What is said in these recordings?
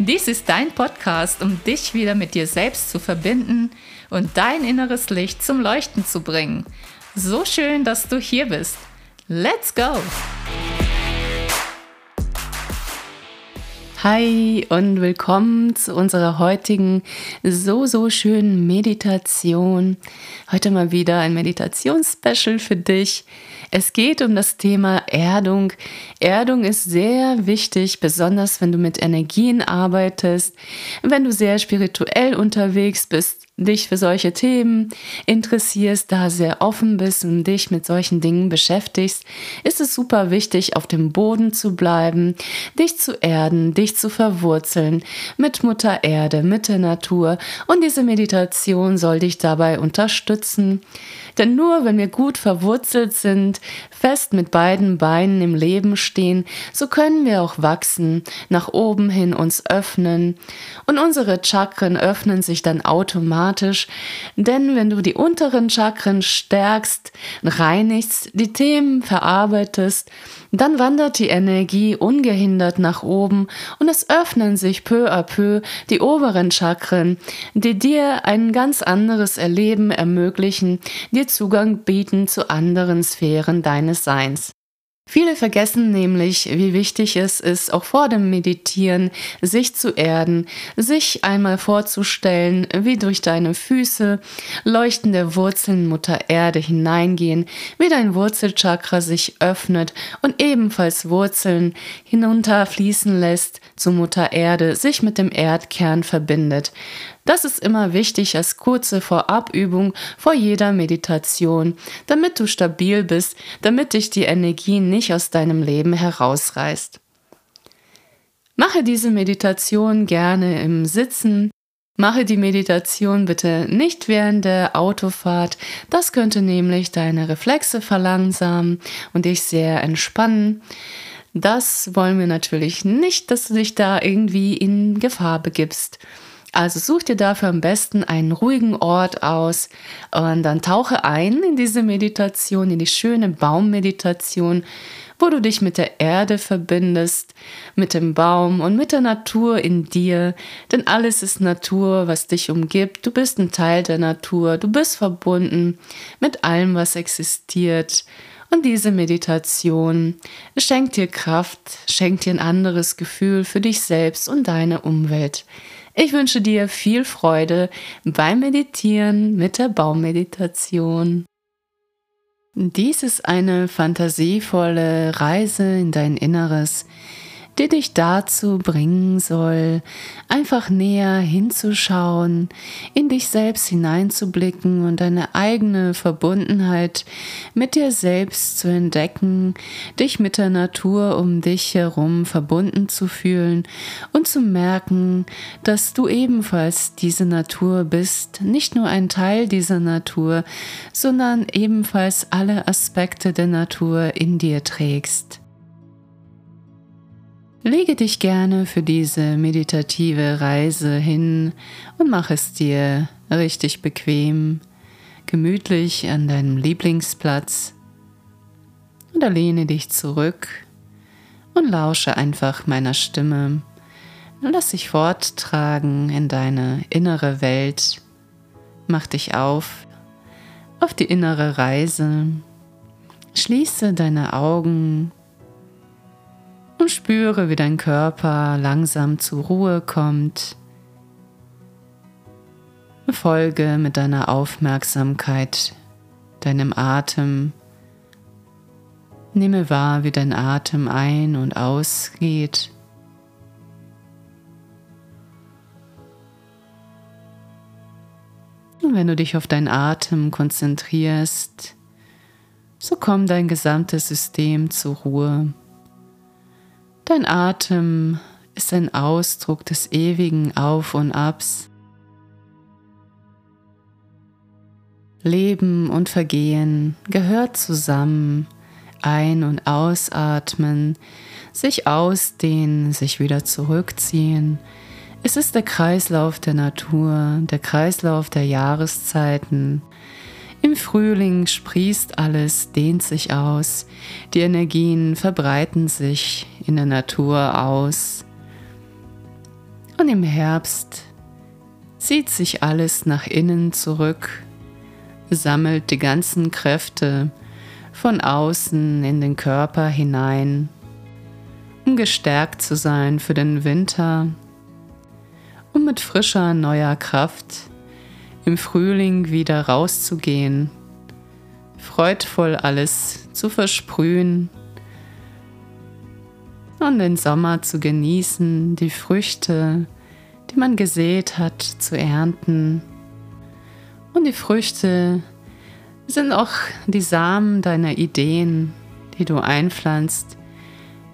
Dies ist dein Podcast, um dich wieder mit dir selbst zu verbinden und dein inneres Licht zum Leuchten zu bringen. So schön, dass du hier bist. Let's go! Hi und willkommen zu unserer heutigen so, so schönen Meditation. Heute mal wieder ein Meditationsspecial für dich. Es geht um das Thema Erdung. Erdung ist sehr wichtig, besonders wenn du mit Energien arbeitest, wenn du sehr spirituell unterwegs bist, dich für solche Themen interessierst, da sehr offen bist und dich mit solchen Dingen beschäftigst, ist es super wichtig, auf dem Boden zu bleiben, dich zu erden, dich zu verwurzeln mit Mutter Erde, mit der Natur. Und diese Meditation soll dich dabei unterstützen. Denn nur wenn wir gut verwurzelt sind, fest mit beiden Beinen im Leben stehen, so können wir auch wachsen, nach oben hin uns öffnen. Und unsere Chakren öffnen sich dann automatisch, denn wenn du die unteren Chakren stärkst, reinigst, die Themen verarbeitest, dann wandert die Energie ungehindert nach oben und es öffnen sich peu à peu die oberen Chakren, die dir ein ganz anderes Erleben ermöglichen, dir Zugang bieten zu anderen Sphären deines Seins. Viele vergessen nämlich, wie wichtig es ist, auch vor dem Meditieren sich zu erden, sich einmal vorzustellen, wie durch deine Füße leuchtende Wurzeln Mutter Erde hineingehen, wie dein Wurzelchakra sich öffnet und ebenfalls Wurzeln hinunterfließen lässt zu Mutter Erde, sich mit dem Erdkern verbindet. Das ist immer wichtig als kurze Vorabübung vor jeder Meditation, damit du stabil bist, damit dich die Energie nicht aus deinem Leben herausreißt. Mache diese Meditation gerne im Sitzen. Mache die Meditation bitte nicht während der Autofahrt. Das könnte nämlich deine Reflexe verlangsamen und dich sehr entspannen. Das wollen wir natürlich nicht, dass du dich da irgendwie in Gefahr begibst. Also such dir dafür am besten einen ruhigen Ort aus und dann tauche ein in diese Meditation, in die schöne Baummeditation, wo du dich mit der Erde verbindest, mit dem Baum und mit der Natur in dir. Denn alles ist Natur, was dich umgibt. Du bist ein Teil der Natur. Du bist verbunden mit allem, was existiert. Und diese Meditation schenkt dir Kraft, schenkt dir ein anderes Gefühl für dich selbst und deine Umwelt. Ich wünsche dir viel Freude beim Meditieren mit der Baummeditation. Dies ist eine fantasievolle Reise in dein Inneres, die dich dazu bringen soll, einfach näher hinzuschauen, in dich selbst hineinzublicken und deine eigene Verbundenheit mit dir selbst zu entdecken, dich mit der Natur um dich herum verbunden zu fühlen und zu merken, dass du ebenfalls diese Natur bist, nicht nur ein Teil dieser Natur, sondern ebenfalls alle Aspekte der Natur in dir trägst. Lege dich gerne für diese meditative Reise hin und mach es dir richtig bequem, gemütlich an deinem Lieblingsplatz oder lehne dich zurück und lausche einfach meiner Stimme. Lass dich forttragen in deine innere Welt. Mach dich auf auf die innere Reise. Schließe deine Augen und spüre, wie dein Körper langsam zur Ruhe kommt. Folge mit deiner Aufmerksamkeit deinem Atem. Nehme wahr, wie dein Atem ein- und ausgeht. Und wenn du dich auf deinen Atem konzentrierst, so kommt dein gesamtes System zur Ruhe. Dein Atem ist ein Ausdruck des ewigen Auf und Abs. Leben und Vergehen gehört zusammen, ein- und ausatmen, sich ausdehnen, sich wieder zurückziehen. Es ist der Kreislauf der Natur, der Kreislauf der Jahreszeiten. Im Frühling sprießt alles, dehnt sich aus, die Energien verbreiten sich in der Natur aus. Und im Herbst zieht sich alles nach innen zurück, sammelt die ganzen Kräfte von außen in den Körper hinein, um gestärkt zu sein für den Winter, um mit frischer neuer Kraft im Frühling wieder rauszugehen, freudvoll alles zu versprühen und den Sommer zu genießen, die Früchte, die man gesät hat, zu ernten. Und die Früchte sind auch die Samen deiner Ideen, die du einpflanzt,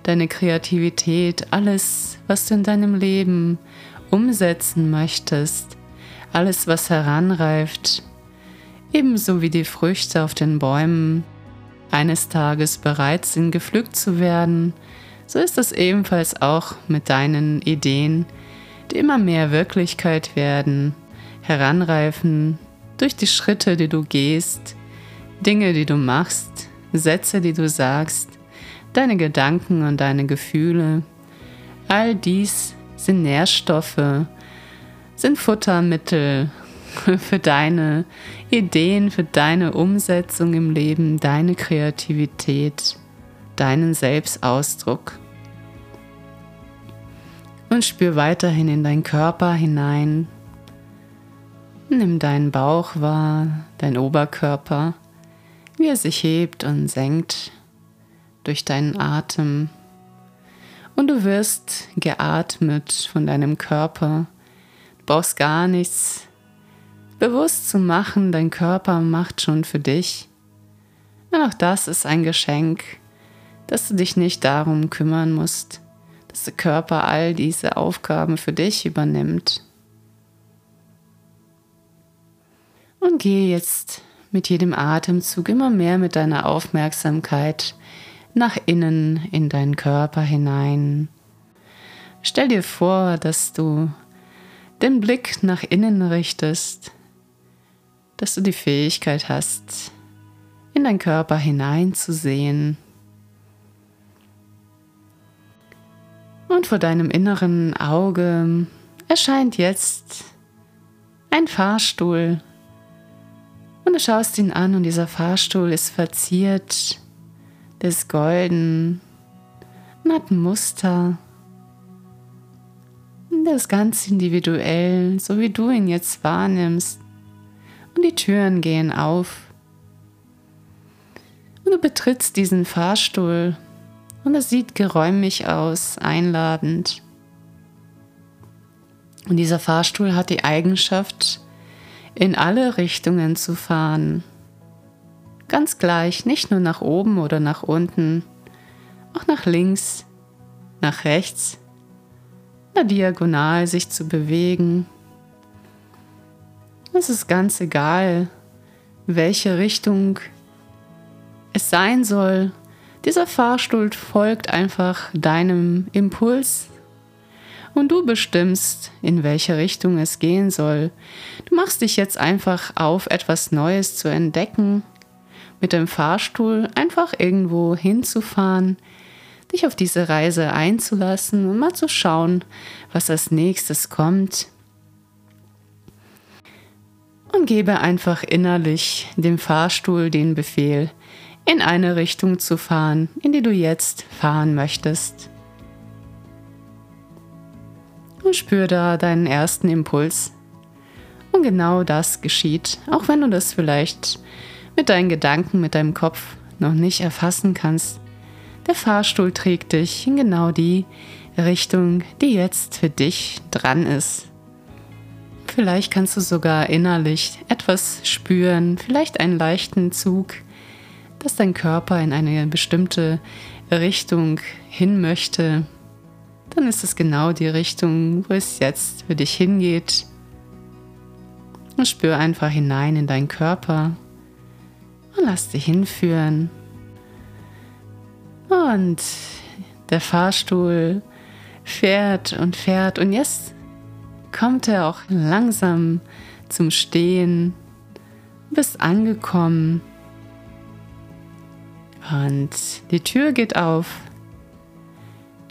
deine Kreativität, alles, was du in deinem Leben umsetzen möchtest, alles, was heranreift, ebenso wie die Früchte auf den Bäumen eines Tages bereit sind, gepflückt zu werden, so ist es ebenfalls auch mit deinen Ideen, die immer mehr Wirklichkeit werden, heranreifen durch die Schritte, die du gehst, Dinge, die du machst, Sätze, die du sagst, deine Gedanken und deine Gefühle. All dies sind Nährstoffe, sind Futtermittel für deine Ideen, für deine Umsetzung im Leben, deine Kreativität, deinen Selbstausdruck. Und spür weiterhin in deinen Körper hinein. Nimm deinen Bauch wahr, dein Oberkörper wie er sich hebt und senkt durch deinen Atem. Und du wirst geatmet von deinem Körper. Brauchst gar nichts bewusst zu machen, dein Körper macht schon für dich. Und auch das ist ein Geschenk, dass du dich nicht darum kümmern musst, dass der Körper all diese Aufgaben für dich übernimmt. Und gehe jetzt mit jedem Atemzug immer mehr mit deiner Aufmerksamkeit nach innen in deinen Körper hinein. Stell dir vor, dass du den Blick nach innen richtest, dass du die Fähigkeit hast, in deinen Körper hineinzusehen. Und vor deinem inneren Auge erscheint jetzt ein Fahrstuhl und du schaust ihn an und dieser Fahrstuhl ist verziert, ist golden und hat Muster. Ist ganz individuell, so wie du ihn jetzt wahrnimmst. Und die Türen gehen auf. Und du betrittst diesen Fahrstuhl und es sieht geräumig aus, einladend. Und dieser Fahrstuhl hat die Eigenschaft, in alle Richtungen zu fahren. Ganz gleich, nicht nur nach oben oder nach unten, auch nach links, nach rechts, na diagonal sich zu bewegen. Es ist ganz egal, welche Richtung es sein soll. Dieser Fahrstuhl folgt einfach deinem Impuls, und du bestimmst, in welche Richtung es gehen soll. Du machst dich jetzt einfach auf, etwas Neues zu entdecken, mit dem Fahrstuhl einfach irgendwo hinzufahren, dich auf diese Reise einzulassen und mal zu schauen, was als nächstes kommt. Und gebe einfach innerlich dem Fahrstuhl den Befehl, in eine Richtung zu fahren, in die du jetzt fahren möchtest und spür da deinen ersten Impuls. Und genau das geschieht, auch wenn du das vielleicht mit deinen Gedanken, mit deinem Kopf noch nicht erfassen kannst. Der Fahrstuhl trägt dich in genau die Richtung, die jetzt für dich dran ist. Vielleicht kannst du sogar innerlich etwas spüren, vielleicht einen leichten Zug, dass dein Körper in eine bestimmte Richtung hin möchte dann ist es genau die Richtung, wo es jetzt für dich hingeht. Und spür einfach hinein in deinen Körper und lass dich hinführen. Und der Fahrstuhl fährt und fährt und jetzt kommt er auch langsam zum Stehen, bist angekommen und die Tür geht auf.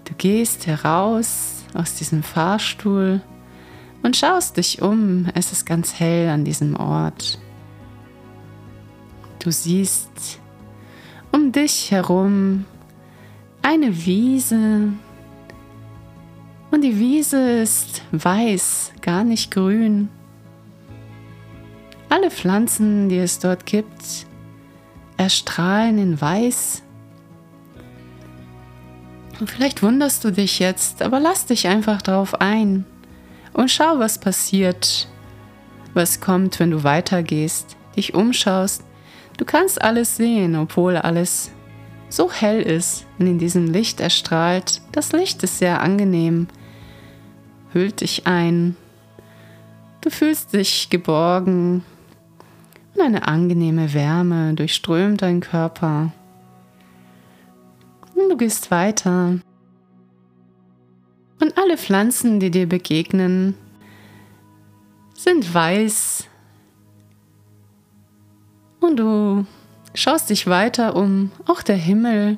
Du gehst heraus aus diesem Fahrstuhl und schaust dich um. Es ist ganz hell an diesem Ort. Du siehst um dich herum eine Wiese. Und die Wiese ist weiß, gar nicht grün. Alle Pflanzen, die es dort gibt, erstrahlen in weiß. Und vielleicht wunderst du dich jetzt, aber lass dich einfach drauf ein und schau, was passiert, was kommt, wenn du weitergehst, dich umschaust. Du kannst alles sehen, obwohl alles so hell ist und in diesem Licht erstrahlt. Das Licht ist sehr angenehm, hüllt dich ein. Du fühlst dich geborgen und eine angenehme Wärme durchströmt deinen Körper. Und du gehst weiter. Und alle Pflanzen, die dir begegnen, sind weiß. Und du schaust dich weiter um, auch der Himmel,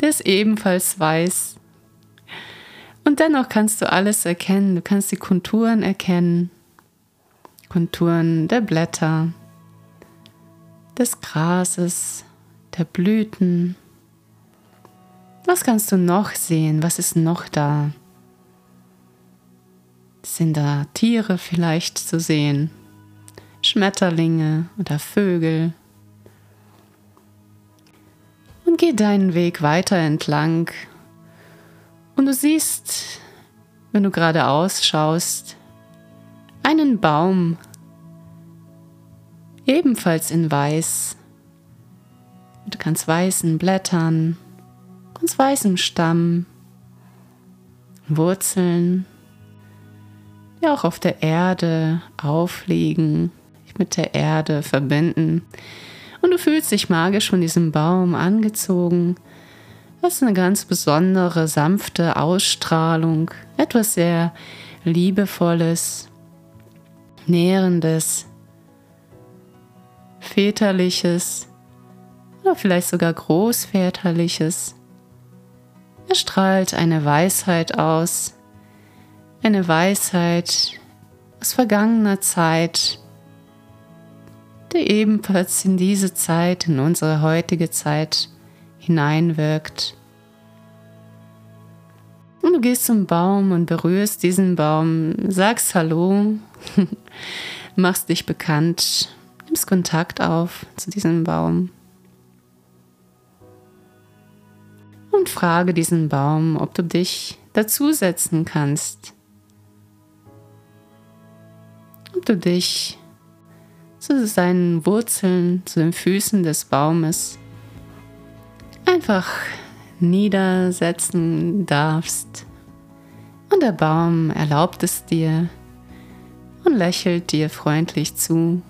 der ist ebenfalls weiß. Und dennoch kannst du alles erkennen, du kannst die Konturen erkennen, Konturen der Blätter, des Grases, der Blüten. Was kannst du noch sehen? Was ist noch da? Sind da Tiere vielleicht zu sehen? Schmetterlinge oder Vögel? Geh deinen Weg weiter entlang. Und du siehst, wenn du geradeaus schaust, einen Baum, ebenfalls in weiß, mit ganz weißen Blättern, ganz weißem Stamm, Wurzeln, die auch auf der Erde aufliegen, mit der Erde verbinden und du fühlst dich magisch von diesem Baum angezogen. Das ist eine ganz besondere, sanfte Ausstrahlung, etwas sehr Liebevolles, Nährendes, Väterliches oder vielleicht sogar Großväterliches. Er strahlt eine Weisheit aus, eine Weisheit aus vergangener Zeit, der ebenfalls in diese Zeit, in unsere heutige Zeit hineinwirkt. Und du gehst zum Baum und berührst diesen Baum, sagst Hallo, machst dich bekannt, nimmst Kontakt auf zu diesem Baum. Und frage diesen Baum, ob du dich dazusetzen kannst. Ob du dich zu seinen Wurzeln, zu den Füßen des Baumes einfach niedersetzen darfst. Und der Baum erlaubt es dir und lächelt dir freundlich zu.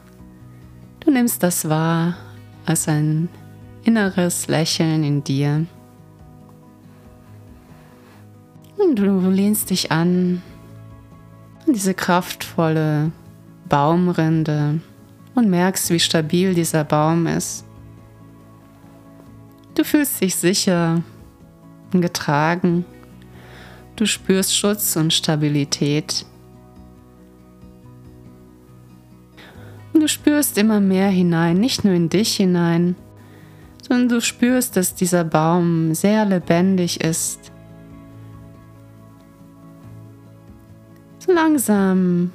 Du nimmst das wahr als ein inneres Lächeln in dir. Und du lehnst dich an an diese kraftvolle Baumrinde und merkst, wie stabil dieser Baum ist. Du fühlst dich sicher und getragen. Du spürst Schutz und Stabilität. Und du spürst immer mehr hinein, nicht nur in dich hinein, sondern du spürst, dass dieser Baum sehr lebendig ist. So langsam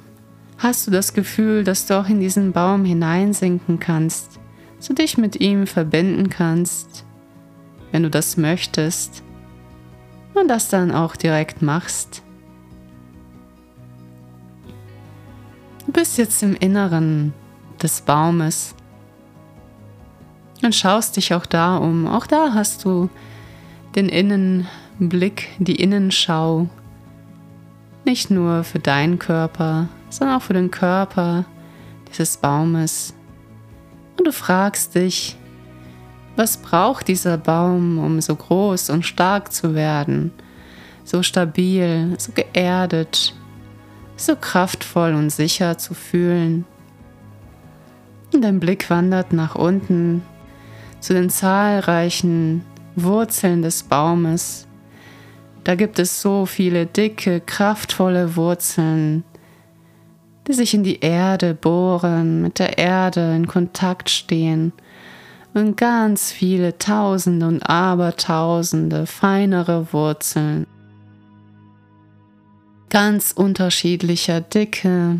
hast du das Gefühl, dass du auch in diesen Baum hineinsinken kannst, du dich mit ihm verbinden kannst, wenn du das möchtest und das dann auch direkt machst. Du bist jetzt im Inneren des Baumes und schaust dich auch da um. Auch da hast du den Innenbereich Blick, die Innenschau, nicht nur für deinen Körper, sondern auch für den Körper dieses Baumes. Und du fragst dich, was braucht dieser Baum, um so groß und stark zu werden, so stabil, so geerdet, so kraftvoll und sicher zu fühlen? Und dein Blick wandert nach unten zu den zahlreichen Wurzeln des Baumes. Da gibt es so viele dicke, kraftvolle Wurzeln, die sich in die Erde bohren, mit der Erde in Kontakt stehen. Und ganz viele Tausende und Abertausende feinere Wurzeln, ganz unterschiedlicher Dicke.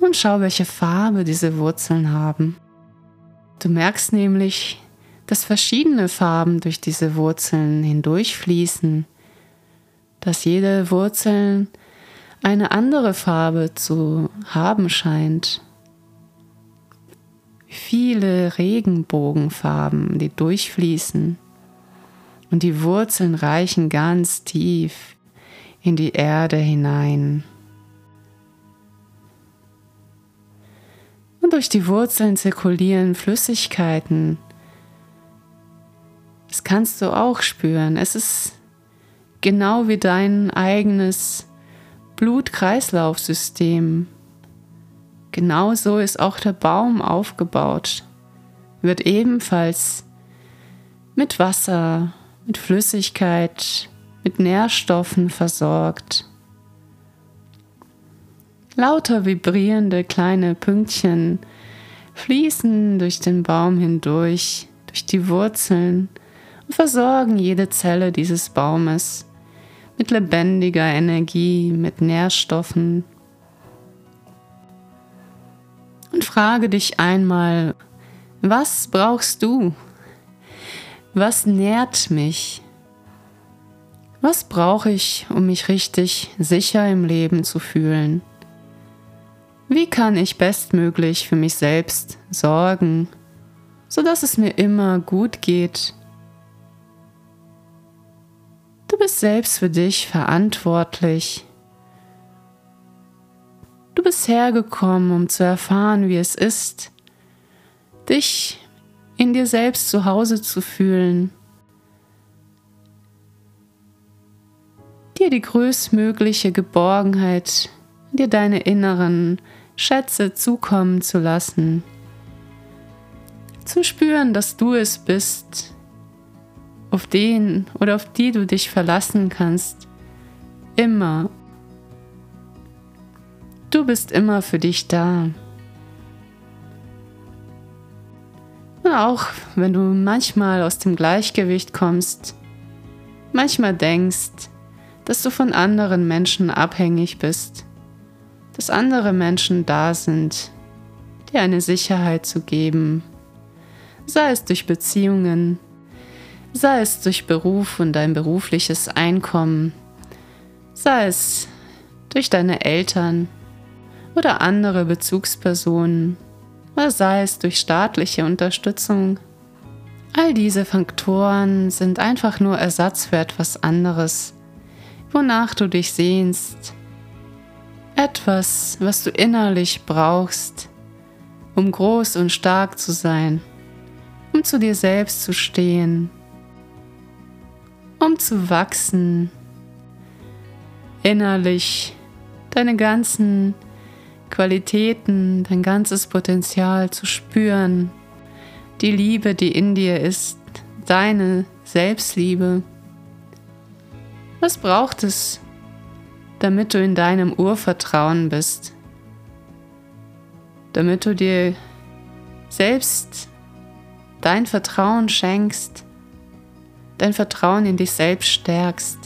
Und schau, welche Farbe diese Wurzeln haben. Du merkst nämlich, dass verschiedene Farben durch diese Wurzeln hindurchfließen, dass jede Wurzel eine andere Farbe zu haben scheint. Viele Regenbogenfarben, die durchfließen und die Wurzeln reichen ganz tief in die Erde hinein. Und durch die Wurzeln zirkulieren Flüssigkeiten. Das kannst du auch spüren. Es ist genau wie dein eigenes Blutkreislaufsystem. Genauso ist auch der Baum aufgebaut. Wird ebenfalls mit Wasser, mit Flüssigkeit, mit Nährstoffen versorgt. Lauter vibrierende kleine Pünktchen fließen durch den Baum hindurch, durch die Wurzeln und versorgen jede Zelle dieses Baumes mit lebendiger Energie, mit Nährstoffen. Und frage dich einmal, was brauchst du? Was nährt mich? Was brauche ich, um mich richtig sicher im Leben zu fühlen? Wie kann ich bestmöglich für mich selbst sorgen, sodass es mir immer gut geht? Du bist selbst für dich verantwortlich. Du bist hergekommen, um zu erfahren, wie es ist, dich in dir selbst zu Hause zu fühlen, dir die größtmögliche Geborgenheit, dir deine inneren Schätze zukommen zu lassen, zu spüren, dass du es bist, auf den oder auf die du dich verlassen kannst, immer. Du bist immer für dich da. Und auch wenn du manchmal aus dem Gleichgewicht kommst, manchmal denkst, dass du von anderen Menschen abhängig bist, dass andere Menschen da sind, dir eine Sicherheit zu geben, sei es durch Beziehungen, sei es durch Beruf und dein berufliches Einkommen, sei es durch deine Eltern oder andere Bezugspersonen, oder sei es durch staatliche Unterstützung. All diese Faktoren sind einfach nur Ersatz für etwas anderes, wonach du dich sehnst, etwas, was du innerlich brauchst, um groß und stark zu sein, um zu dir selbst zu stehen, um zu wachsen, innerlich deine ganzen Qualitäten, dein ganzes Potenzial zu spüren, die Liebe, die in dir ist, deine Selbstliebe. Was braucht es, damit du in deinem Urvertrauen bist, damit du dir selbst dein Vertrauen schenkst, dein Vertrauen in dich selbst stärkst,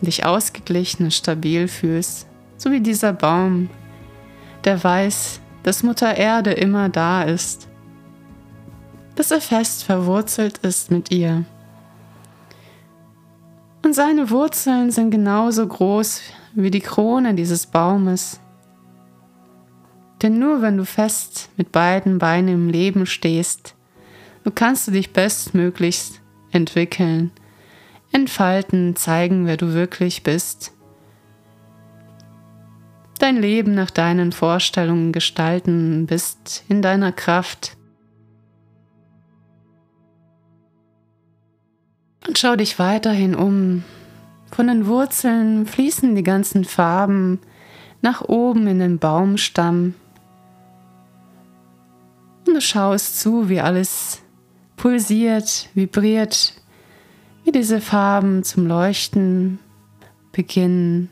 dich ausgeglichen und stabil fühlst, so wie dieser Baum, der weiß, dass Mutter Erde immer da ist, dass er fest verwurzelt ist mit ihr und seine Wurzeln sind genauso groß wie die Krone dieses Baumes. Denn nur wenn du fest mit beiden Beinen im Leben stehst, so kannst du dich bestmöglichst entwickeln entfalten, zeigen, wer du wirklich bist. Dein Leben nach deinen Vorstellungen gestalten, bist in deiner Kraft. Und schau dich weiterhin um. Von den Wurzeln fließen die ganzen Farben nach oben in den Baumstamm. Und du schaust zu, wie alles pulsiert, vibriert, wie diese Farben zum Leuchten beginnen,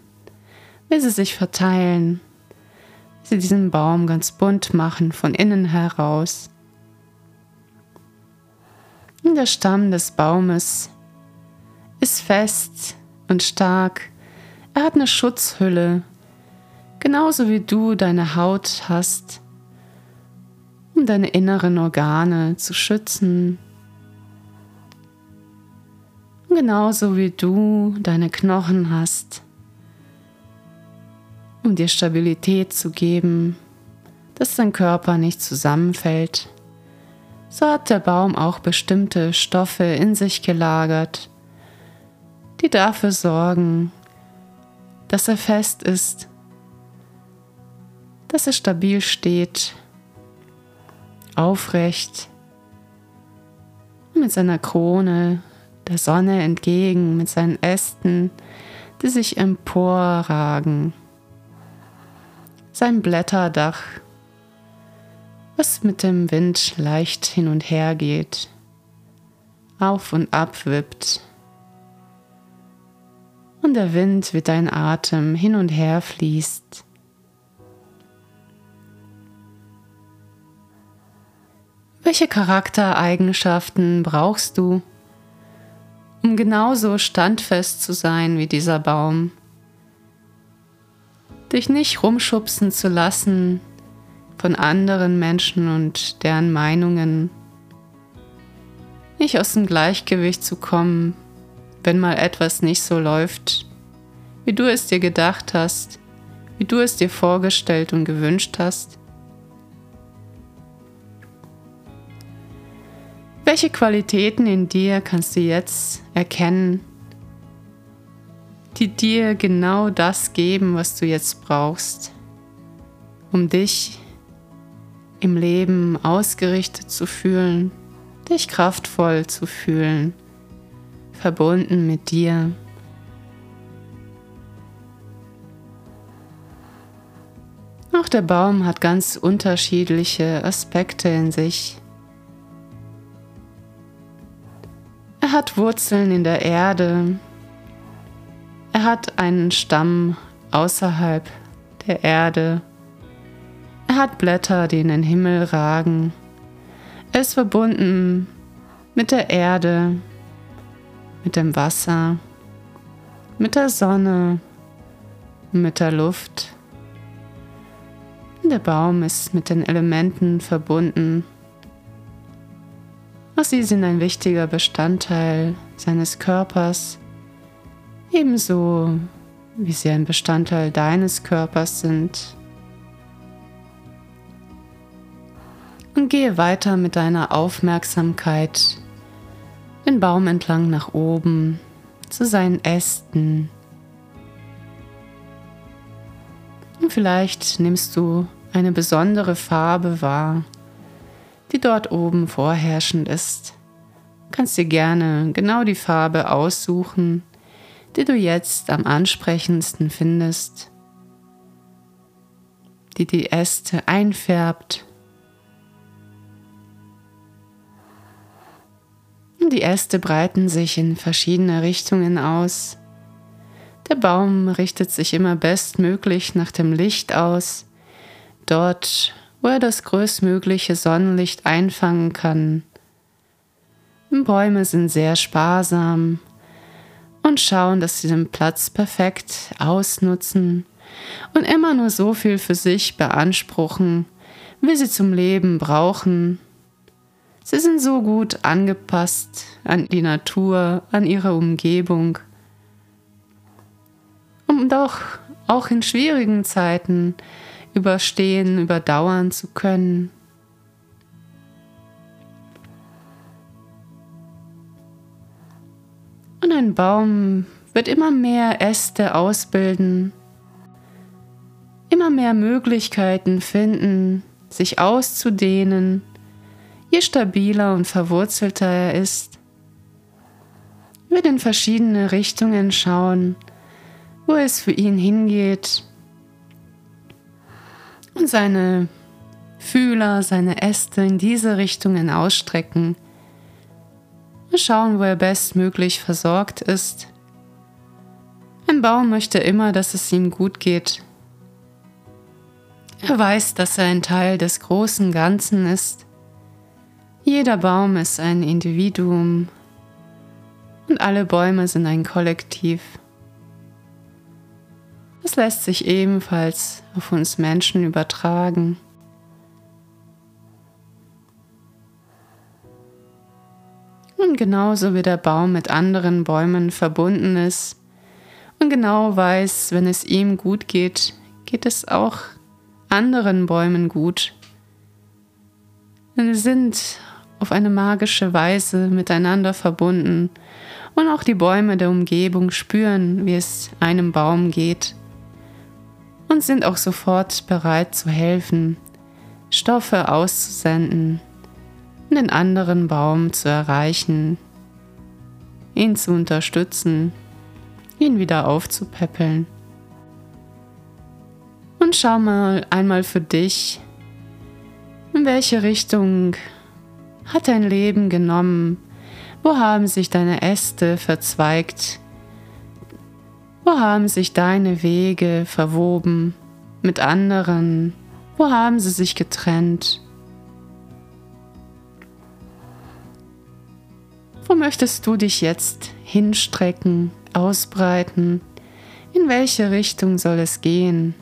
wie sie sich verteilen, wie sie diesen Baum ganz bunt machen von innen heraus. Und der Stamm des Baumes ist fest und stark. Er hat eine Schutzhülle, genauso wie du deine Haut hast, um deine inneren Organe zu schützen. Genauso wie du deine Knochen hast, um dir Stabilität zu geben, dass dein Körper nicht zusammenfällt. So hat der Baum auch bestimmte Stoffe in sich gelagert, die dafür sorgen, dass er fest ist, dass er stabil steht, aufrecht, mit seiner Krone der Sonne entgegen, mit seinen Ästen, die sich emporragen, sein Blätterdach, was mit dem Wind leicht hin und her geht, auf und ab wippt und der Wind wie dein Atem hin und her fließt. Welche Charaktereigenschaften brauchst du, um genauso standfest zu sein wie dieser Baum? Dich nicht rumschubsen zu lassen von anderen Menschen und deren Meinungen, nicht aus dem Gleichgewicht zu kommen wenn mal etwas nicht so läuft, wie du es dir gedacht hast, wie du es dir vorgestellt und gewünscht hast? Welche Qualitäten in dir kannst du jetzt erkennen, die dir genau das geben, was du jetzt brauchst, um dich im Leben ausgerichtet zu fühlen, dich kraftvoll zu fühlen? verbunden mit dir. Auch der Baum hat ganz unterschiedliche Aspekte in sich. Er hat Wurzeln in der Erde. Er hat einen Stamm außerhalb der Erde. Er hat Blätter, die in den Himmel ragen. Er ist verbunden mit der Erde, mit dem Wasser, mit der Sonne, mit der Luft. Der Baum ist mit den Elementen verbunden. Auch sie sind ein wichtiger Bestandteil seines Körpers, ebenso wie sie ein Bestandteil deines Körpers sind. Und gehe weiter mit deiner Aufmerksamkeit den Baum entlang nach oben zu seinen Ästen. Und vielleicht nimmst du eine besondere Farbe wahr, die dort oben vorherrschend ist. Du kannst dir gerne genau die Farbe aussuchen, die du jetzt am ansprechendsten findest, die die Äste einfärbt Die Äste breiten sich in verschiedene Richtungen aus. Der Baum richtet sich immer bestmöglich nach dem Licht aus, dort, wo er das größtmögliche Sonnenlicht einfangen kann. Bäume sind sehr sparsam und schauen, dass sie den Platz perfekt ausnutzen und immer nur so viel für sich beanspruchen, wie sie zum Leben brauchen Sie sind so gut angepasst an die Natur, an ihre Umgebung, um doch auch in schwierigen Zeiten überstehen, überdauern zu können. Und ein Baum wird immer mehr Äste ausbilden, immer mehr Möglichkeiten finden, sich auszudehnen, je stabiler und verwurzelter er ist. Wird in verschiedene Richtungen schauen, wo es für ihn hingeht und seine Fühler, seine Äste in diese Richtungen ausstrecken. Wir schauen, wo er bestmöglich versorgt ist. Ein Baum möchte immer, dass es ihm gut geht. Er weiß, dass er ein Teil des großen Ganzen ist. Jeder Baum ist ein Individuum und alle Bäume sind ein Kollektiv. Das lässt sich ebenfalls auf uns Menschen übertragen. Und genauso wie der Baum mit anderen Bäumen verbunden ist und genau weiß, wenn es ihm gut geht, geht es auch anderen Bäumen gut. Denn sie sind auf eine magische Weise miteinander verbunden und auch die Bäume der Umgebung spüren, wie es einem Baum geht und sind auch sofort bereit zu helfen, Stoffe auszusenden, den anderen Baum zu erreichen, ihn zu unterstützen, ihn wieder aufzupäppeln. Und schau mal einmal für dich, in welche Richtung hat dein Leben genommen, wo haben sich deine Äste verzweigt, wo haben sich deine Wege verwoben mit anderen? Wo haben sie sich getrennt? Wo möchtest du dich jetzt hinstrecken, ausbreiten? In welche Richtung soll es gehen?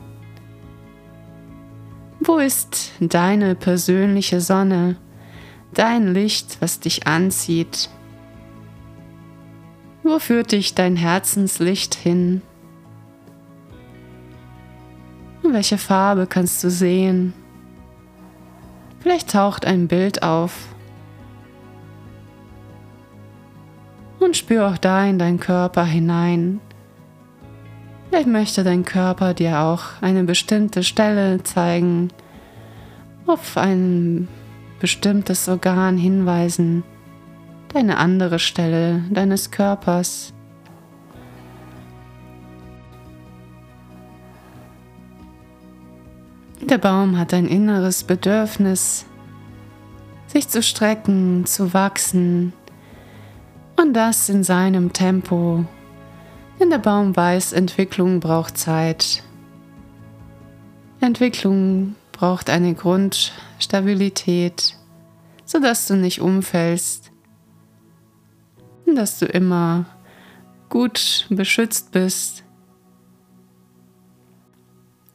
Wo ist deine persönliche Sonne, dein Licht, was dich anzieht? Wo führt dich dein Herzenslicht hin? Welche Farbe kannst du sehen? Vielleicht taucht ein Bild auf. Und spür auch da in deinen Körper hinein. Vielleicht möchte dein Körper dir auch eine bestimmte Stelle zeigen, auf ein bestimmtes Organ hinweisen deine andere Stelle deines Körpers. Der Baum hat ein inneres Bedürfnis, sich zu strecken, zu wachsen und das in seinem Tempo. Denn der Baum weiß, Entwicklung braucht Zeit. Entwicklung braucht eine Grundstabilität, sodass du nicht umfällst dass du immer gut beschützt bist.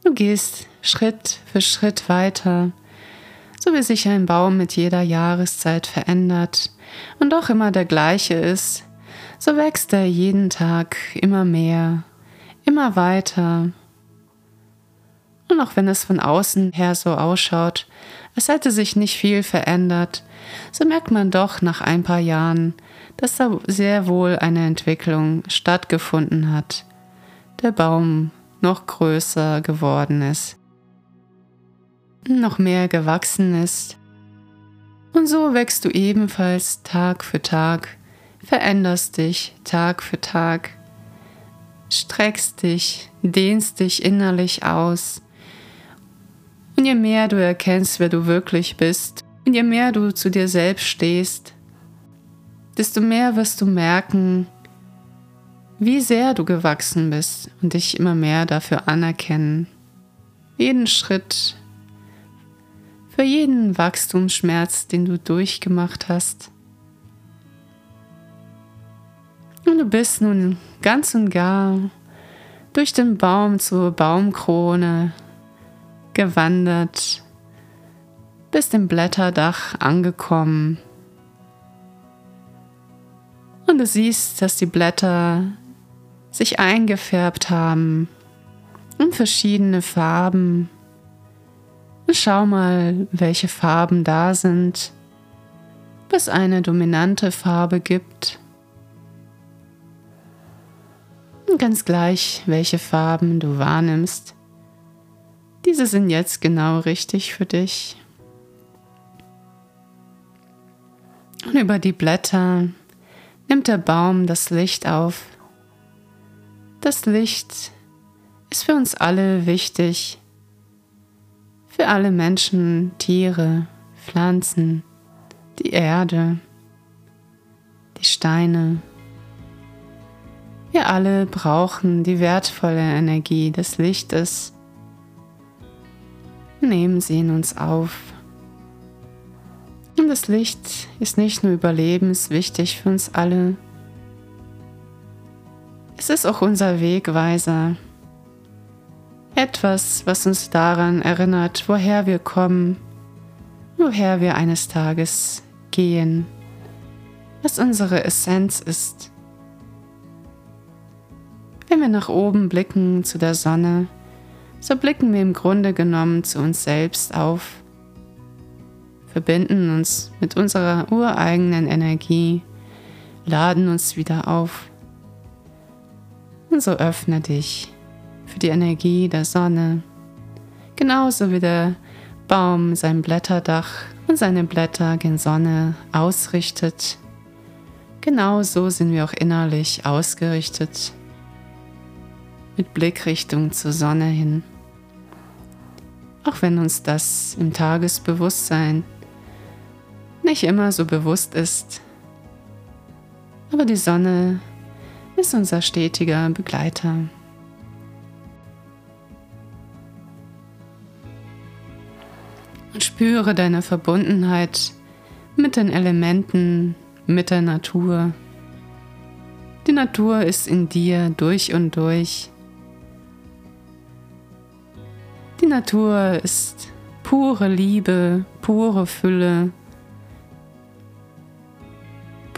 Du gehst Schritt für Schritt weiter, so wie sich ein Baum mit jeder Jahreszeit verändert und doch immer der gleiche ist, so wächst er jeden Tag immer mehr, immer weiter. Und auch wenn es von außen her so ausschaut, als hätte sich nicht viel verändert, so merkt man doch nach ein paar Jahren, dass da sehr wohl eine Entwicklung stattgefunden hat. Der Baum noch größer geworden ist, noch mehr gewachsen ist. Und so wächst du ebenfalls Tag für Tag, veränderst dich Tag für Tag, streckst dich, dehnst dich innerlich aus. Und je mehr du erkennst, wer du wirklich bist, und je mehr du zu dir selbst stehst, desto mehr wirst du merken, wie sehr du gewachsen bist und dich immer mehr dafür anerkennen. Jeden Schritt, für jeden Wachstumsschmerz, den du durchgemacht hast. Und du bist nun ganz und gar durch den Baum zur Baumkrone gewandert, bist im Blätterdach angekommen und du siehst, dass die Blätter sich eingefärbt haben in verschiedene Farben. Und schau mal, welche Farben da sind, bis eine dominante Farbe gibt. Und ganz gleich, welche Farben du wahrnimmst, diese sind jetzt genau richtig für dich. Und über die Blätter nimmt der Baum das Licht auf. Das Licht ist für uns alle wichtig. Für alle Menschen, Tiere, Pflanzen, die Erde, die Steine. Wir alle brauchen die wertvolle Energie des Lichtes. Nehmen sie in uns auf. Und das Licht ist nicht nur überlebenswichtig für uns alle, es ist auch unser Wegweiser. Etwas, was uns daran erinnert, woher wir kommen, woher wir eines Tages gehen, was unsere Essenz ist. Wenn wir nach oben blicken zu der Sonne, so blicken wir im Grunde genommen zu uns selbst auf, verbinden uns mit unserer ureigenen Energie, laden uns wieder auf. Und so öffne dich für die Energie der Sonne, genauso wie der Baum sein Blätterdach und seine Blätter gen Sonne ausrichtet. Genauso sind wir auch innerlich ausgerichtet mit Blickrichtung zur Sonne hin. Auch wenn uns das im Tagesbewusstsein nicht immer so bewusst ist. Aber die Sonne ist unser stetiger Begleiter. Und spüre deine Verbundenheit mit den Elementen, mit der Natur. Die Natur ist in dir durch und durch. Die Natur ist pure Liebe, pure Fülle,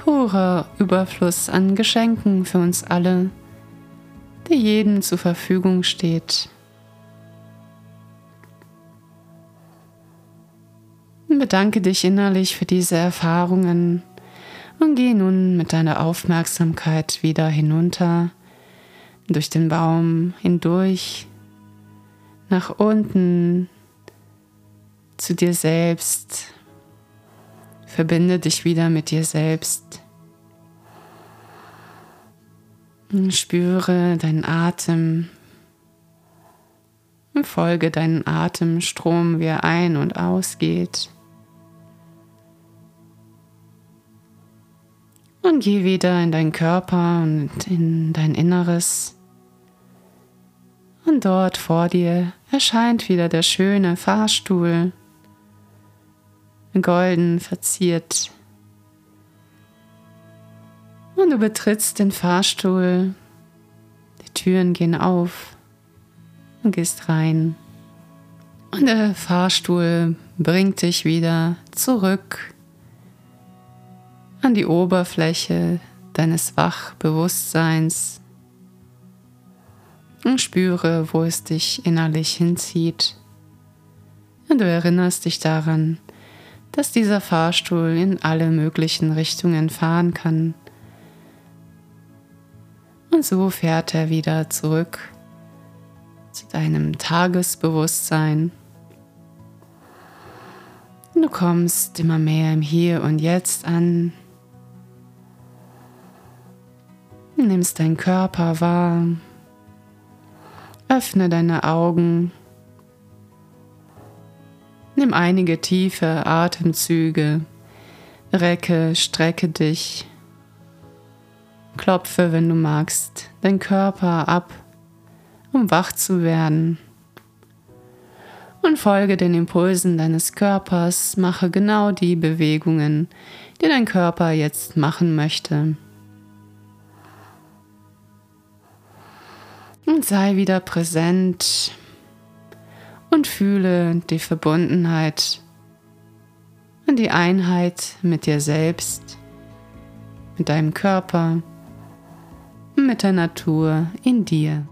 purer Überfluss an Geschenken für uns alle, der jedem zur Verfügung steht. Bedanke dich innerlich für diese Erfahrungen und geh nun mit deiner Aufmerksamkeit wieder hinunter, durch den Baum hindurch nach unten zu dir selbst. Verbinde dich wieder mit dir selbst. Und spüre deinen Atem. Und folge deinen Atemstrom, wie er ein- und ausgeht. Und geh wieder in deinen Körper und in dein Inneres. Und dort vor dir erscheint wieder der schöne Fahrstuhl, golden verziert. Und du betrittst den Fahrstuhl, die Türen gehen auf und gehst rein. Und der Fahrstuhl bringt dich wieder zurück an die Oberfläche deines Wachbewusstseins und spüre, wo es dich innerlich hinzieht. Und du erinnerst dich daran, dass dieser Fahrstuhl in alle möglichen Richtungen fahren kann. Und so fährt er wieder zurück zu deinem Tagesbewusstsein. Du kommst immer mehr im Hier und Jetzt an. Nimmst deinen Körper wahr. Öffne deine Augen. Nimm einige tiefe Atemzüge. Recke, strecke dich. Klopfe, wenn du magst, deinen Körper ab, um wach zu werden. Und folge den Impulsen deines Körpers, mache genau die Bewegungen, die dein Körper jetzt machen möchte. Und sei wieder präsent und fühle die Verbundenheit und die Einheit mit dir selbst, mit deinem Körper mit der Natur in dir.